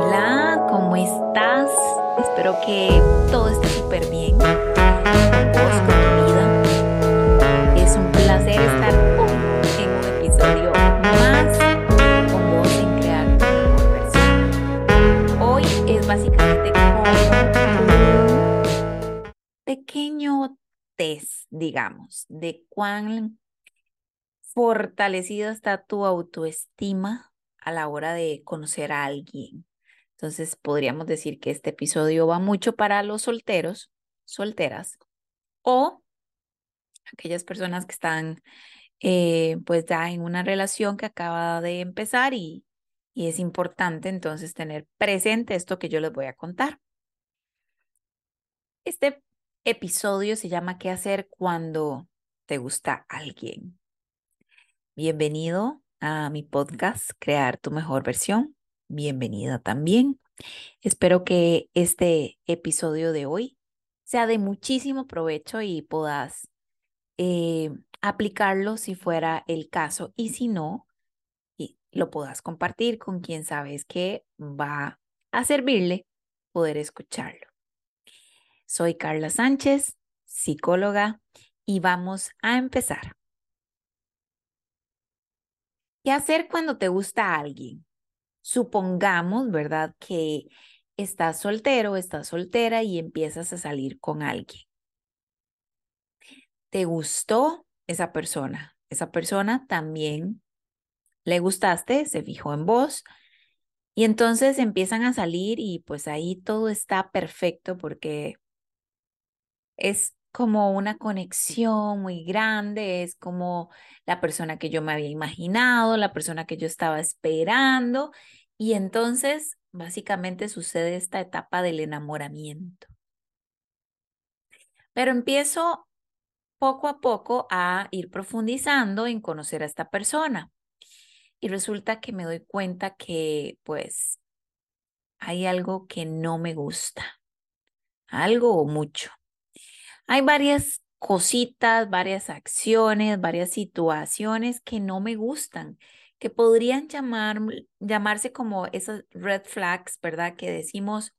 Hola, ¿cómo estás? Espero que todo esté súper bien. Vos, con vida. Es un placer estar hoy en un episodio más con vos en crear tu. Hoy es básicamente como un pequeño test, digamos, de cuán fortalecida está tu autoestima a la hora de conocer a alguien. Entonces podríamos decir que este episodio va mucho para los solteros, solteras o aquellas personas que están eh, pues ya en una relación que acaba de empezar y, y es importante entonces tener presente esto que yo les voy a contar. Este episodio se llama ¿Qué hacer cuando te gusta alguien? Bienvenido a mi podcast Crear tu mejor versión. Bienvenida también. Espero que este episodio de hoy sea de muchísimo provecho y puedas eh, aplicarlo si fuera el caso y si no, y lo puedas compartir con quien sabes que va a servirle poder escucharlo. Soy Carla Sánchez, psicóloga, y vamos a empezar. ¿Qué hacer cuando te gusta alguien? Supongamos, ¿verdad? Que estás soltero, estás soltera y empiezas a salir con alguien. ¿Te gustó esa persona? Esa persona también le gustaste, se fijó en vos y entonces empiezan a salir y pues ahí todo está perfecto porque es como una conexión muy grande, es como la persona que yo me había imaginado, la persona que yo estaba esperando, y entonces básicamente sucede esta etapa del enamoramiento. Pero empiezo poco a poco a ir profundizando en conocer a esta persona. Y resulta que me doy cuenta que pues hay algo que no me gusta, algo o mucho. Hay varias cositas, varias acciones, varias situaciones que no me gustan, que podrían llamar, llamarse como esas red flags, ¿verdad? Que decimos,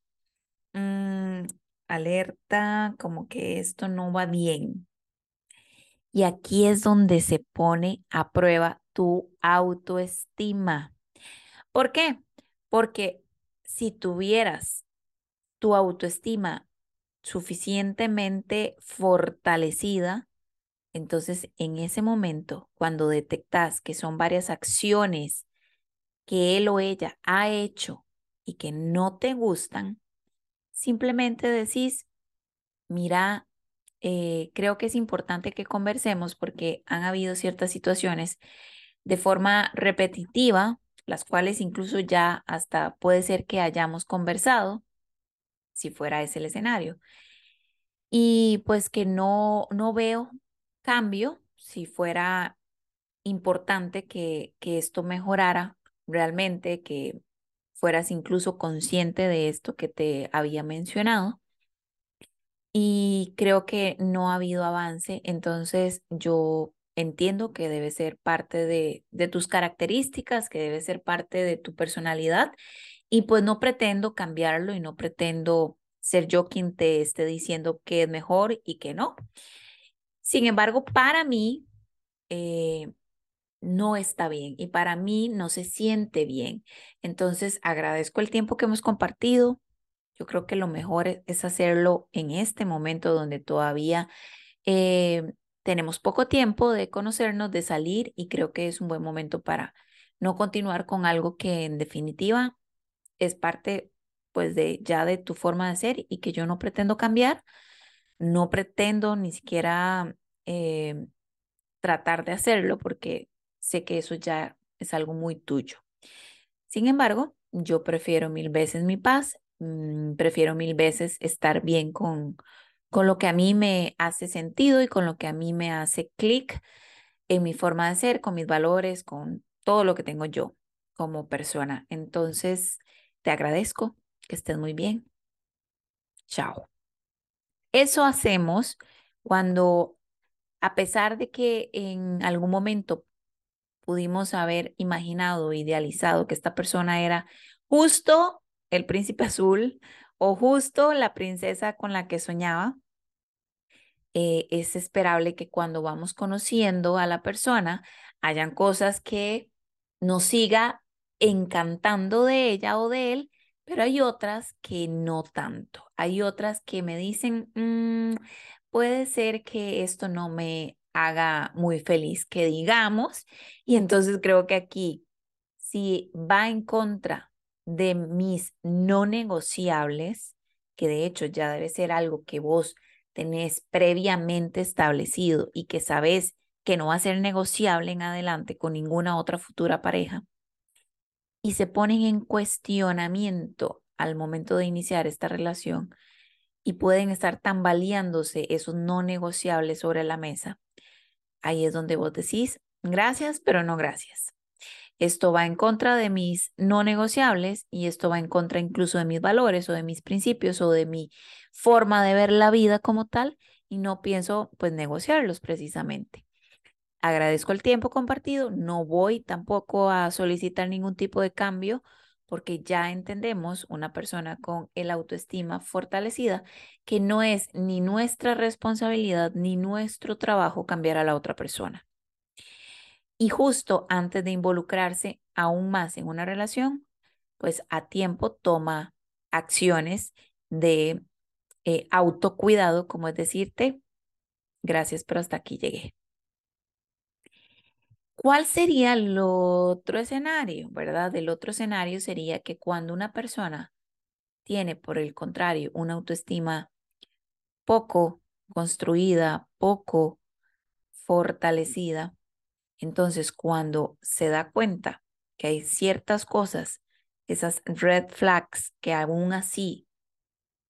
mm, alerta, como que esto no va bien. Y aquí es donde se pone a prueba tu autoestima. ¿Por qué? Porque si tuvieras tu autoestima suficientemente fortalecida, entonces en ese momento, cuando detectas que son varias acciones que él o ella ha hecho y que no te gustan, simplemente decís, mira, eh, creo que es importante que conversemos porque han habido ciertas situaciones de forma repetitiva, las cuales incluso ya hasta puede ser que hayamos conversado si fuera ese el escenario. Y pues que no, no veo cambio si fuera importante que, que esto mejorara realmente, que fueras incluso consciente de esto que te había mencionado. Y creo que no ha habido avance, entonces yo entiendo que debe ser parte de, de tus características, que debe ser parte de tu personalidad y pues no pretendo cambiarlo y no pretendo ser yo quien te esté diciendo que es mejor y que no. Sin embargo, para mí eh, no está bien y para mí no se siente bien. Entonces, agradezco el tiempo que hemos compartido. Yo creo que lo mejor e-, es hacerlo en este momento donde todavía eh, tenemos poco tiempo de conocernos, de salir y creo que es un buen momento para no continuar con algo que en definitiva es parte pues de ya de tu forma de ser y que yo no pretendo cambiar, no pretendo ni siquiera eh, tratar de hacerlo porque sé que eso ya es algo muy tuyo. Sin embargo, yo prefiero mil veces mi paz, mm, prefiero mil veces estar bien con, con lo que a mí me hace sentido y con lo que a mí me hace clic en mi forma de ser, con mis valores, con todo lo que tengo yo como persona. Entonces, te agradezco que estés muy bien. Chao. Eso hacemos cuando, a pesar de que en algún momento pudimos haber imaginado, idealizado que esta persona era justo el príncipe azul o justo la princesa con la que soñaba, eh, es esperable que cuando vamos conociendo a la persona hayan cosas que nos siga encantando de ella o de él, pero hay otras que no tanto. Hay otras que me dicen, mm, puede ser que esto no me haga muy feliz, que digamos, y entonces creo que aquí, si va en contra de mis no negociables, que de hecho ya debe ser algo que vos tenés previamente establecido y que sabes que no va a ser negociable en adelante con ninguna otra futura pareja, y se ponen en cuestionamiento al momento de iniciar esta relación y pueden estar tambaleándose esos no negociables sobre la mesa, ahí es donde vos decís, gracias, pero no gracias. Esto va en contra de mis no negociables y esto va en contra incluso de mis valores o de mis principios o de mi forma de ver la vida como tal y no pienso pues negociarlos precisamente. Agradezco el tiempo compartido, no voy tampoco a solicitar ningún tipo de cambio porque ya entendemos una persona con el autoestima fortalecida que no es ni nuestra responsabilidad ni nuestro trabajo cambiar a la otra persona. Y justo antes de involucrarse aún más en una relación, pues a tiempo toma acciones de eh, autocuidado, como es decirte, gracias, pero hasta aquí llegué. ¿Cuál sería el otro escenario, verdad? El otro escenario sería que cuando una persona tiene, por el contrario, una autoestima poco construida, poco fortalecida, entonces cuando se da cuenta que hay ciertas cosas, esas red flags que aún así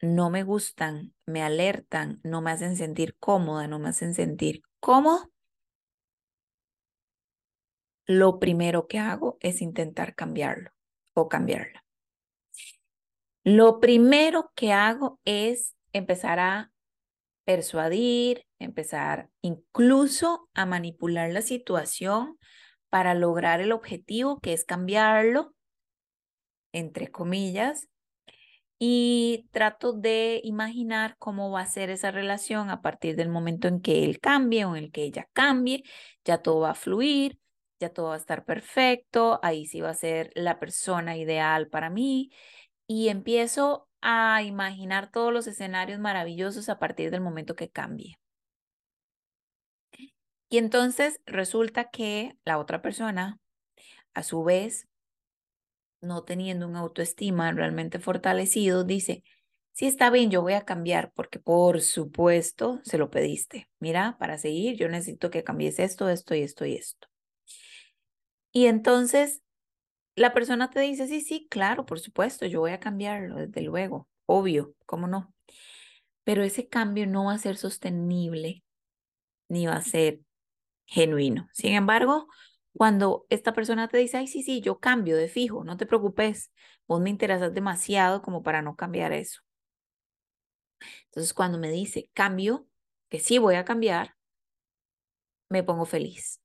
no me gustan, me alertan, no me hacen sentir cómoda, no me hacen sentir cómodo, lo primero que hago es intentar cambiarlo o cambiarla. Lo primero que hago es empezar a persuadir, empezar incluso a manipular la situación para lograr el objetivo que es cambiarlo, entre comillas, y trato de imaginar cómo va a ser esa relación a partir del momento en que él cambie o en el que ella cambie, ya todo va a fluir, ya todo va a estar perfecto, ahí sí va a ser la persona ideal para mí y empiezo a imaginar todos los escenarios maravillosos a partir del momento que cambie. Y entonces resulta que la otra persona, a su vez, no teniendo un autoestima realmente fortalecido, dice, sí está bien, yo voy a cambiar porque por supuesto se lo pediste. Mira, para seguir yo necesito que cambies esto, esto y esto y esto. Y entonces la persona te dice, sí, sí, claro, por supuesto, yo voy a cambiarlo, desde luego, obvio, ¿cómo no? Pero ese cambio no va a ser sostenible ni va a ser genuino. Sin embargo, cuando esta persona te dice, ay, sí, sí, yo cambio de fijo, no te preocupes, vos me interesas demasiado como para no cambiar eso. Entonces, cuando me dice cambio, que sí voy a cambiar, me pongo feliz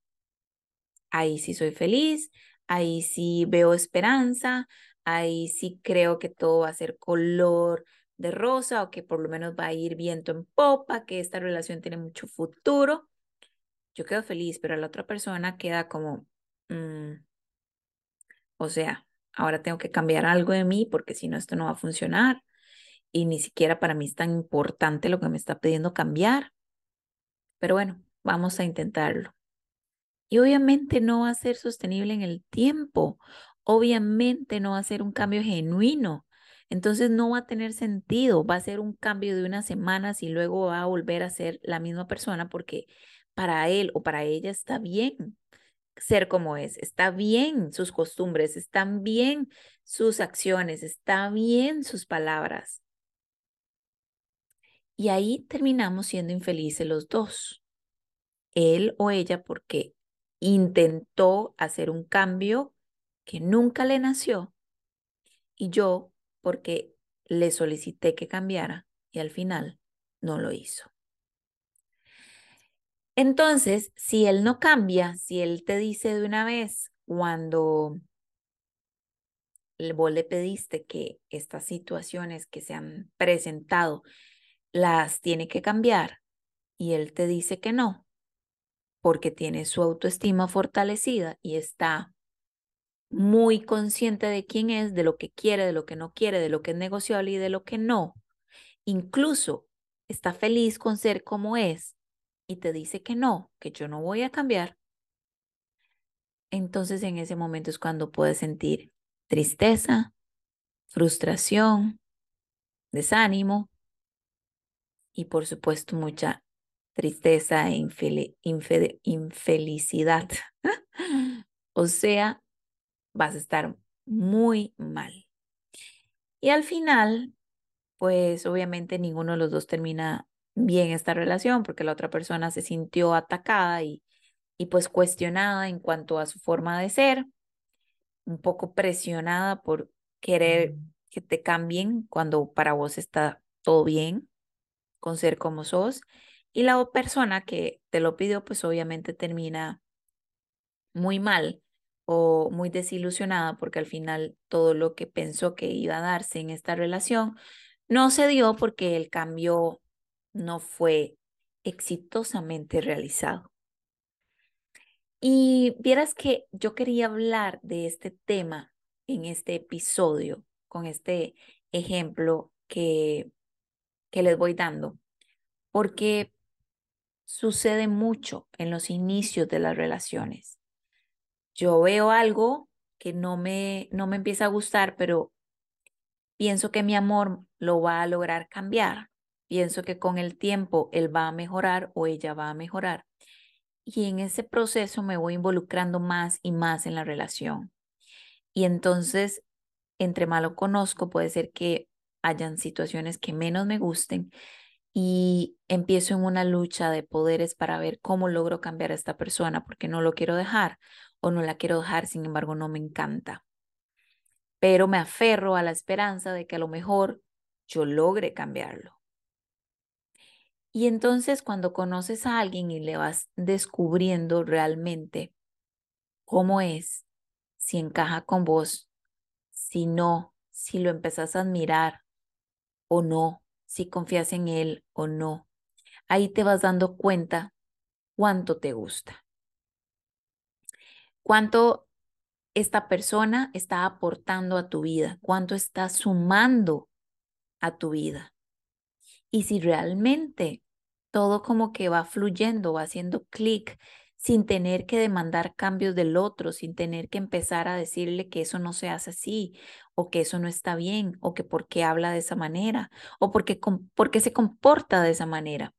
ahí sí soy feliz, ahí sí veo esperanza, ahí sí creo que todo va a ser color de rosa o que por lo menos va a ir viento en popa, que esta relación tiene mucho futuro. Yo quedo feliz, pero la otra persona queda como, mm, o sea, ahora tengo que cambiar algo de mí porque si no, esto no va a funcionar. Y ni siquiera para mí es tan importante lo que me está pidiendo cambiar. Pero bueno, vamos a intentarlo. Y obviamente no va a ser sostenible en el tiempo. Obviamente no va a ser un cambio genuino. Entonces no va a tener sentido. Va a ser un cambio de unas semanas y luego va a volver a ser la misma persona porque para él o para ella está bien ser como es, está bien sus costumbres, están bien sus acciones, está bien sus palabras. Y ahí terminamos siendo infelices los dos, él o ella, porque intentó hacer un cambio que nunca le nació y yo porque le solicité que cambiara y al final no lo hizo. Entonces, si él no cambia, si él te dice de una vez cuando vos le pediste que estas situaciones que se han presentado las tiene que cambiar y él te dice que no, porque tiene su autoestima fortalecida y está muy consciente de quién es, de lo que quiere, de lo que no quiere, de lo que es negociable y de lo que no. Incluso está feliz con ser como es y te dice que no, que yo no voy a cambiar. Entonces en ese momento es cuando puedes sentir tristeza, frustración, desánimo y por supuesto mucha tristeza e infelicidad. o sea, vas a estar muy mal. Y al final, pues obviamente ninguno de los dos termina bien esta relación porque la otra persona se sintió atacada y, y pues cuestionada en cuanto a su forma de ser, un poco presionada por querer que te cambien cuando para vos está todo bien con ser como sos. Y la persona que te lo pidió, pues obviamente termina muy mal o muy desilusionada porque al final todo lo que pensó que iba a darse en esta relación no se dio porque el cambio no fue exitosamente realizado. Y vieras que yo quería hablar de este tema en este episodio con este ejemplo que, que les voy dando, porque sucede mucho en los inicios de las relaciones yo veo algo que no me, no me empieza a gustar, pero pienso que mi amor lo va a lograr cambiar. Pienso que con el tiempo él va a mejorar o ella va a mejorar. Y en ese proceso me voy involucrando más y más en la relación. Y entonces, entre más lo conozco, puede ser que hayan situaciones que menos me gusten y empiezo en una lucha de poderes para ver cómo logro cambiar a esta persona porque no lo quiero dejar o no la quiero dejar, sin embargo no me encanta. Pero me aferro a la esperanza de que a lo mejor yo logre cambiarlo. Y entonces cuando conoces a alguien y le vas descubriendo realmente cómo es, si encaja con vos, si no, si lo empezás a admirar o no, si confías en él o no, ahí te vas dando cuenta cuánto te gusta cuánto esta persona está aportando a tu vida, cuánto está sumando a tu vida. Y si realmente todo como que va fluyendo, va haciendo clic sin tener que demandar cambios del otro, sin tener que empezar a decirle que eso no se hace así, o que eso no está bien, o que por qué habla de esa manera, o porque, porque se comporta de esa manera.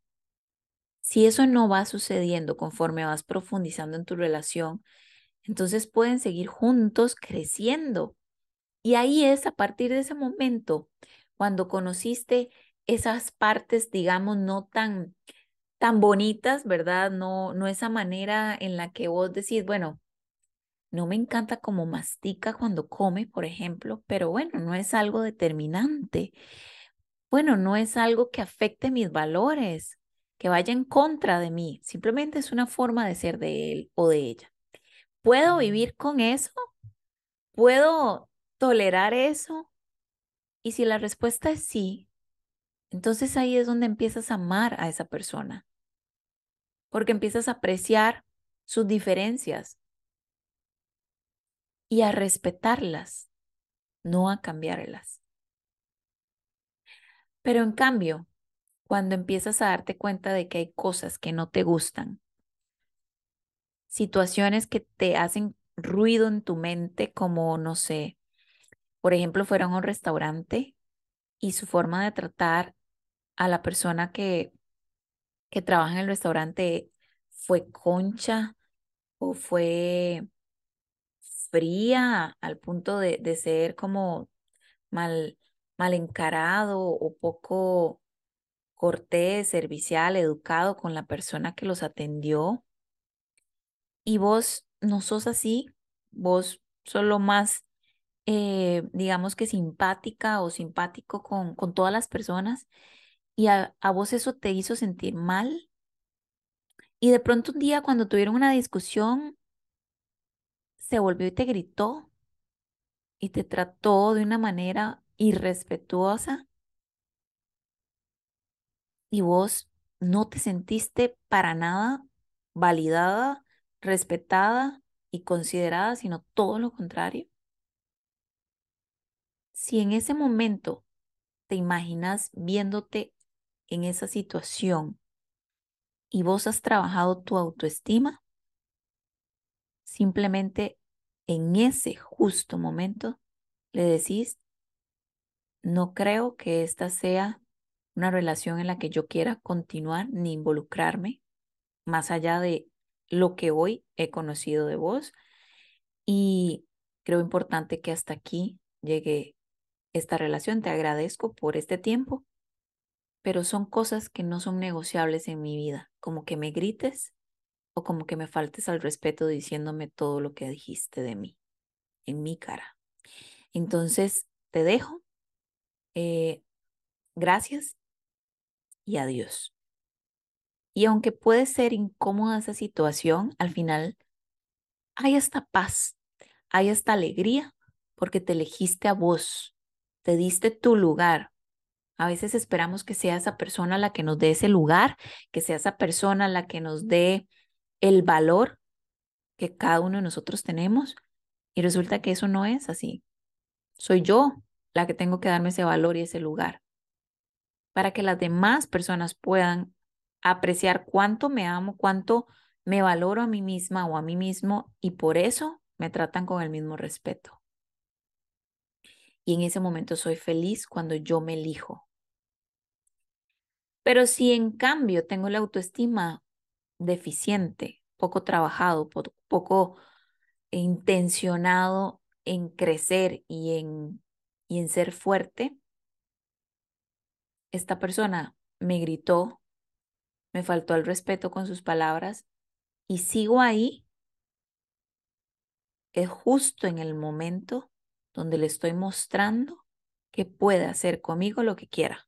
Si eso no va sucediendo conforme vas profundizando en tu relación, entonces pueden seguir juntos creciendo. Y ahí es a partir de ese momento, cuando conociste esas partes, digamos, no tan, tan bonitas, ¿verdad? No, no esa manera en la que vos decís, bueno, no me encanta como mastica cuando come, por ejemplo, pero bueno, no es algo determinante. Bueno, no es algo que afecte mis valores, que vaya en contra de mí, simplemente es una forma de ser de él o de ella. ¿Puedo vivir con eso? ¿Puedo tolerar eso? Y si la respuesta es sí, entonces ahí es donde empiezas a amar a esa persona, porque empiezas a apreciar sus diferencias y a respetarlas, no a cambiarlas. Pero en cambio, cuando empiezas a darte cuenta de que hay cosas que no te gustan, situaciones que te hacen ruido en tu mente, como, no sé, por ejemplo, fueron a un restaurante y su forma de tratar a la persona que, que trabaja en el restaurante fue concha o fue fría al punto de, de ser como mal, mal encarado o poco cortés, servicial, educado con la persona que los atendió y vos no sos así, vos solo más, eh, digamos que simpática o simpático con, con todas las personas y a, a vos eso te hizo sentir mal. Y de pronto un día cuando tuvieron una discusión, se volvió y te gritó. y te trató de una manera irrespetuosa y vos no te sentiste para nada validada, respetada y considerada, sino todo lo contrario. Si en ese momento te imaginas viéndote en esa situación y vos has trabajado tu autoestima, simplemente en ese justo momento le decís, no creo que esta sea una relación en la que yo quiera continuar ni involucrarme, más allá de lo que hoy he conocido de vos. Y creo importante que hasta aquí llegue esta relación. Te agradezco por este tiempo, pero son cosas que no son negociables en mi vida, como que me grites o como que me faltes al respeto diciéndome todo lo que dijiste de mí, en mi cara. Entonces, te dejo. Eh, gracias y adiós. Y aunque puede ser incómoda esa situación, al final hay esta paz, hay esta alegría porque te elegiste a vos, te diste tu lugar. A veces esperamos que sea esa persona la que nos dé ese lugar, que sea esa persona la que nos dé el valor que cada uno de nosotros tenemos. Y resulta que eso no es así. Soy yo la que tengo que darme ese valor y ese lugar para que las demás personas puedan apreciar cuánto me amo, cuánto me valoro a mí misma o a mí mismo y por eso me tratan con el mismo respeto. Y en ese momento soy feliz cuando yo me elijo. Pero si en cambio tengo la autoestima deficiente, poco trabajado, poco intencionado en crecer y en, y en ser fuerte, esta persona me gritó, me faltó el respeto con sus palabras y sigo ahí, es justo en el momento donde le estoy mostrando que puede hacer conmigo lo que quiera,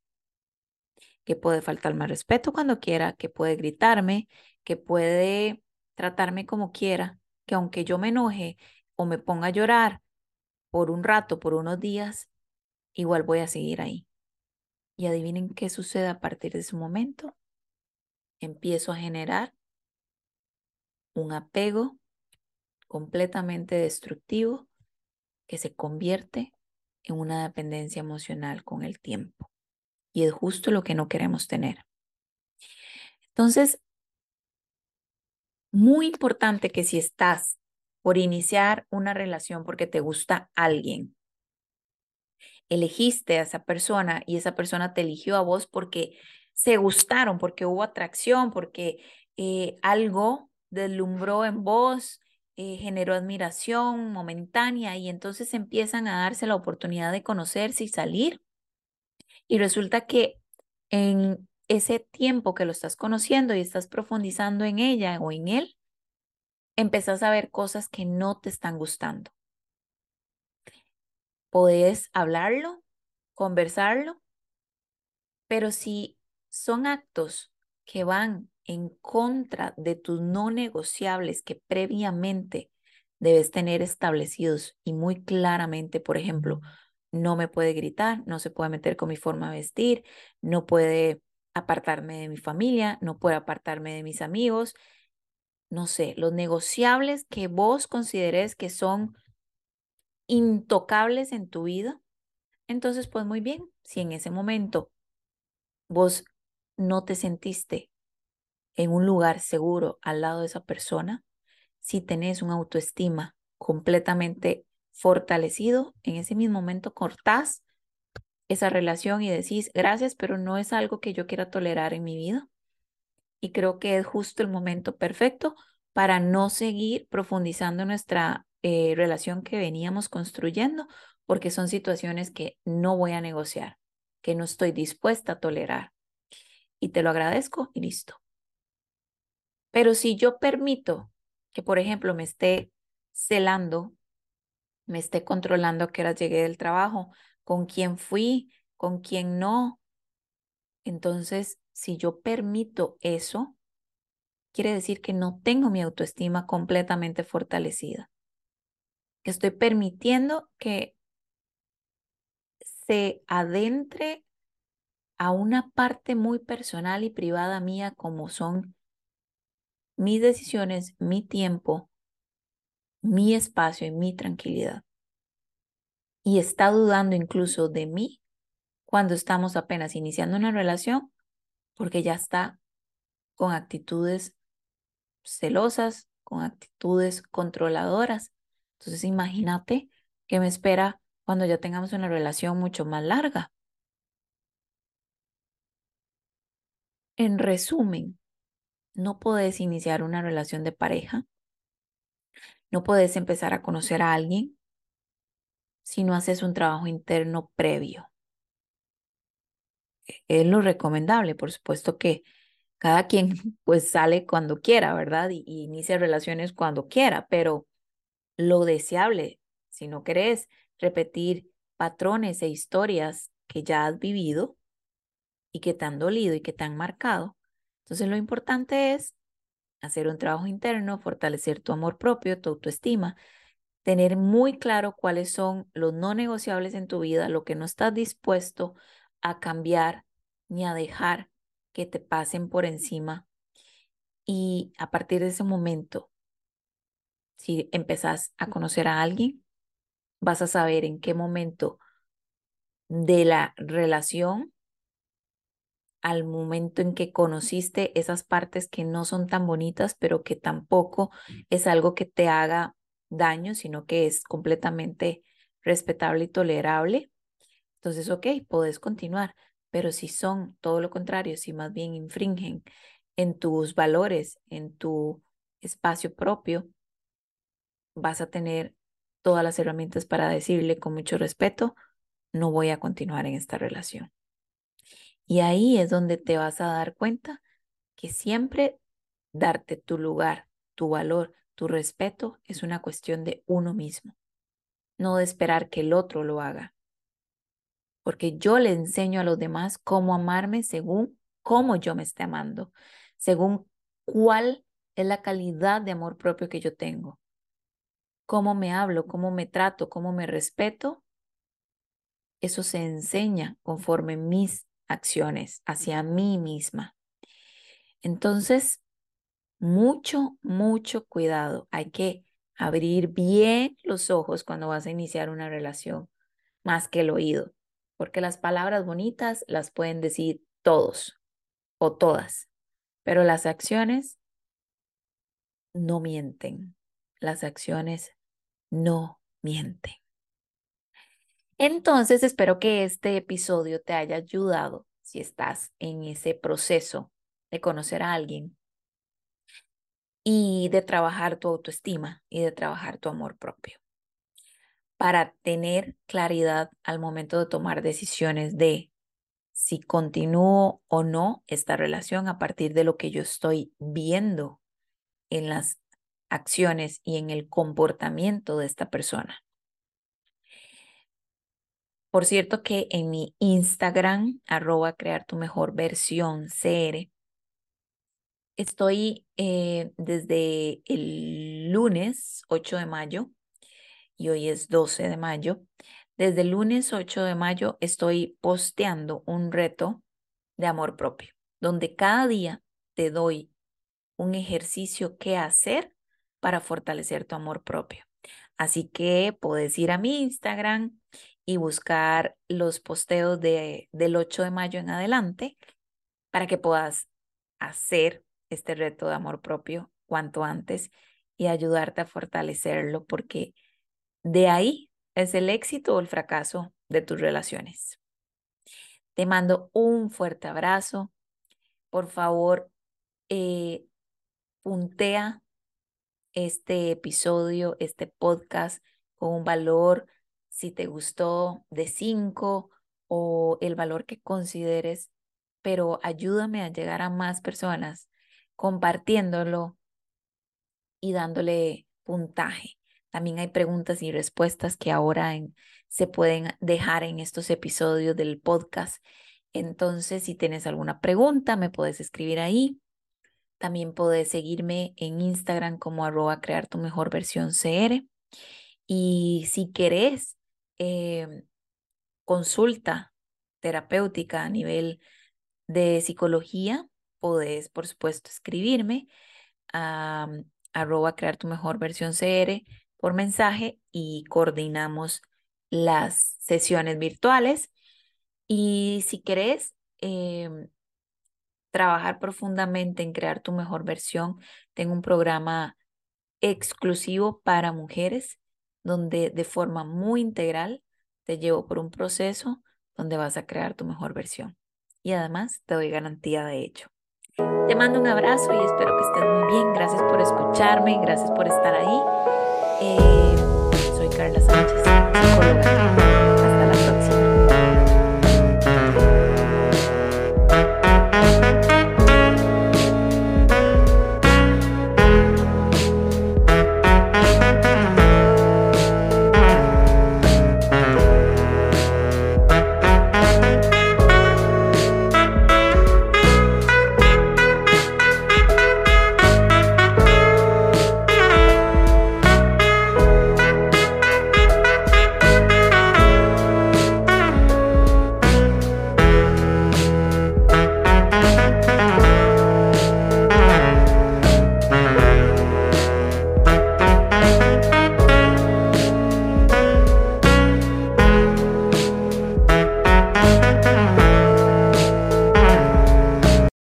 que puede faltarme respeto cuando quiera, que puede gritarme, que puede tratarme como quiera, que aunque yo me enoje o me ponga a llorar por un rato, por unos días, igual voy a seguir ahí. Y adivinen qué sucede a partir de ese momento. Empiezo a generar un apego completamente destructivo que se convierte en una dependencia emocional con el tiempo. Y es justo lo que no queremos tener. Entonces, muy importante que si estás por iniciar una relación porque te gusta alguien, elegiste a esa persona y esa persona te eligió a vos porque se gustaron, porque hubo atracción, porque eh, algo deslumbró en vos, eh, generó admiración momentánea y entonces empiezan a darse la oportunidad de conocerse y salir. Y resulta que en ese tiempo que lo estás conociendo y estás profundizando en ella o en él, empezás a ver cosas que no te están gustando. Podés hablarlo, conversarlo, pero si son actos que van en contra de tus no negociables que previamente debes tener establecidos y muy claramente, por ejemplo, no me puede gritar, no se puede meter con mi forma de vestir, no puede apartarme de mi familia, no puede apartarme de mis amigos, no sé, los negociables que vos consideres que son intocables en tu vida, entonces pues muy bien, si en ese momento vos no te sentiste en un lugar seguro al lado de esa persona, si tenés una autoestima completamente fortalecido, en ese mismo momento cortás esa relación y decís gracias, pero no es algo que yo quiera tolerar en mi vida. Y creo que es justo el momento perfecto para no seguir profundizando nuestra eh, relación que veníamos construyendo, porque son situaciones que no voy a negociar, que no estoy dispuesta a tolerar. Y te lo agradezco y listo. Pero si yo permito que, por ejemplo, me esté celando, me esté controlando a qué hora llegué del trabajo, con quién fui, con quién no, entonces, si yo permito eso, quiere decir que no tengo mi autoestima completamente fortalecida. Estoy permitiendo que se adentre a una parte muy personal y privada mía como son mis decisiones, mi tiempo, mi espacio y mi tranquilidad. Y está dudando incluso de mí cuando estamos apenas iniciando una relación porque ya está con actitudes celosas, con actitudes controladoras. Entonces imagínate qué me espera cuando ya tengamos una relación mucho más larga. En resumen, no puedes iniciar una relación de pareja, no puedes empezar a conocer a alguien si no haces un trabajo interno previo. Es lo recomendable, por supuesto que cada quien pues sale cuando quiera, ¿verdad? Y, inicia relaciones cuando quiera, pero lo deseable, si no querés repetir patrones e historias que ya has vivido y que te han dolido y que te han marcado, entonces lo importante es hacer un trabajo interno, fortalecer tu amor propio, tu autoestima, tener muy claro cuáles son los no negociables en tu vida, lo que no estás dispuesto a cambiar ni a dejar que te pasen por encima. Y a partir de ese momento, si empezás a conocer a alguien, vas a saber en qué momento de la relación, al momento en que conociste esas partes que no son tan bonitas, pero que tampoco es algo que te haga daño, sino que es completamente respetable y tolerable. Entonces, ok, puedes continuar. Pero si son todo lo contrario, si más bien infringen en tus valores, en tu espacio propio, vas a tener todas las herramientas para decirle con mucho respeto, no voy a continuar en esta relación. Y ahí es donde te vas a dar cuenta que siempre darte tu lugar, tu valor, tu respeto es una cuestión de uno mismo, no de esperar que el otro lo haga porque yo le enseño a los demás cómo amarme según cómo yo me esté amando, según cuál es la calidad de amor propio que yo tengo, cómo me hablo, cómo me trato, cómo me respeto. Eso se enseña conforme mis acciones hacia mí misma. Entonces, mucho, mucho cuidado. Hay que abrir bien los ojos cuando vas a iniciar una relación, más que el oído porque las palabras bonitas las pueden decir todos o todas, pero las acciones no mienten. Las acciones no mienten. Entonces, espero que este episodio te haya ayudado si estás en ese proceso de conocer a alguien y de trabajar tu autoestima y de trabajar tu amor propio para tener claridad al momento de tomar decisiones de si continúo o no esta relación a partir de lo que yo estoy viendo en las acciones y en el comportamiento de esta persona. Por cierto que en mi Instagram, arroba crear tu mejor versión CR, estoy eh, desde el lunes 8 de mayo y hoy es 12 de mayo. Desde el lunes 8 de mayo estoy posteando un reto de amor propio, donde cada día te doy un ejercicio que hacer para fortalecer tu amor propio. Así que puedes ir a mi Instagram y buscar los posteos de, del 8 de mayo en adelante para que puedas hacer este reto de amor propio cuanto antes y ayudarte a fortalecerlo porque de ahí es el éxito o el fracaso de tus relaciones. Te mando un fuerte abrazo. Por favor, eh, puntea este episodio, este podcast con un valor, si te gustó, de 5 o el valor que consideres, pero ayúdame a llegar a más personas compartiéndolo y dándole puntaje. También hay preguntas y respuestas que ahora se pueden dejar en estos episodios del podcast. Entonces, si tienes alguna pregunta, me puedes escribir ahí. También puedes seguirme en Instagram como arroba crear tu mejor versión CR. Y si querés em, consulta terapéutica a nivel de psicología, podés, por supuesto, escribirme a arroba crear tu mejor versión CR por mensaje y coordinamos las sesiones virtuales. Y si querés em, trabajar profundamente en crear tu mejor versión, tengo un programa exclusivo para mujeres donde de forma muy integral te llevo por un proceso donde vas a crear tu mejor versión. Y además te doy garantía de hecho. Te mando un abrazo y espero que estés muy bien. Gracias por escucharme, gracias por estar ahí. Eh, soy Carla Sánchez.